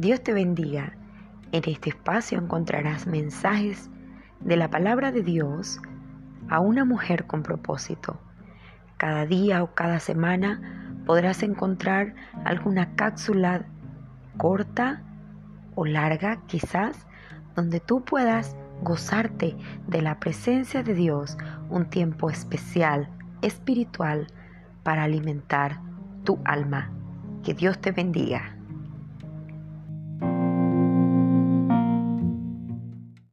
Dios te bendiga. En este espacio encontrarás mensajes de la palabra de Dios a una mujer con propósito. Cada día o cada semana podrás encontrar alguna cápsula corta o larga quizás donde tú puedas gozarte de la presencia de Dios, un tiempo especial, espiritual, para alimentar tu alma. Que Dios te bendiga.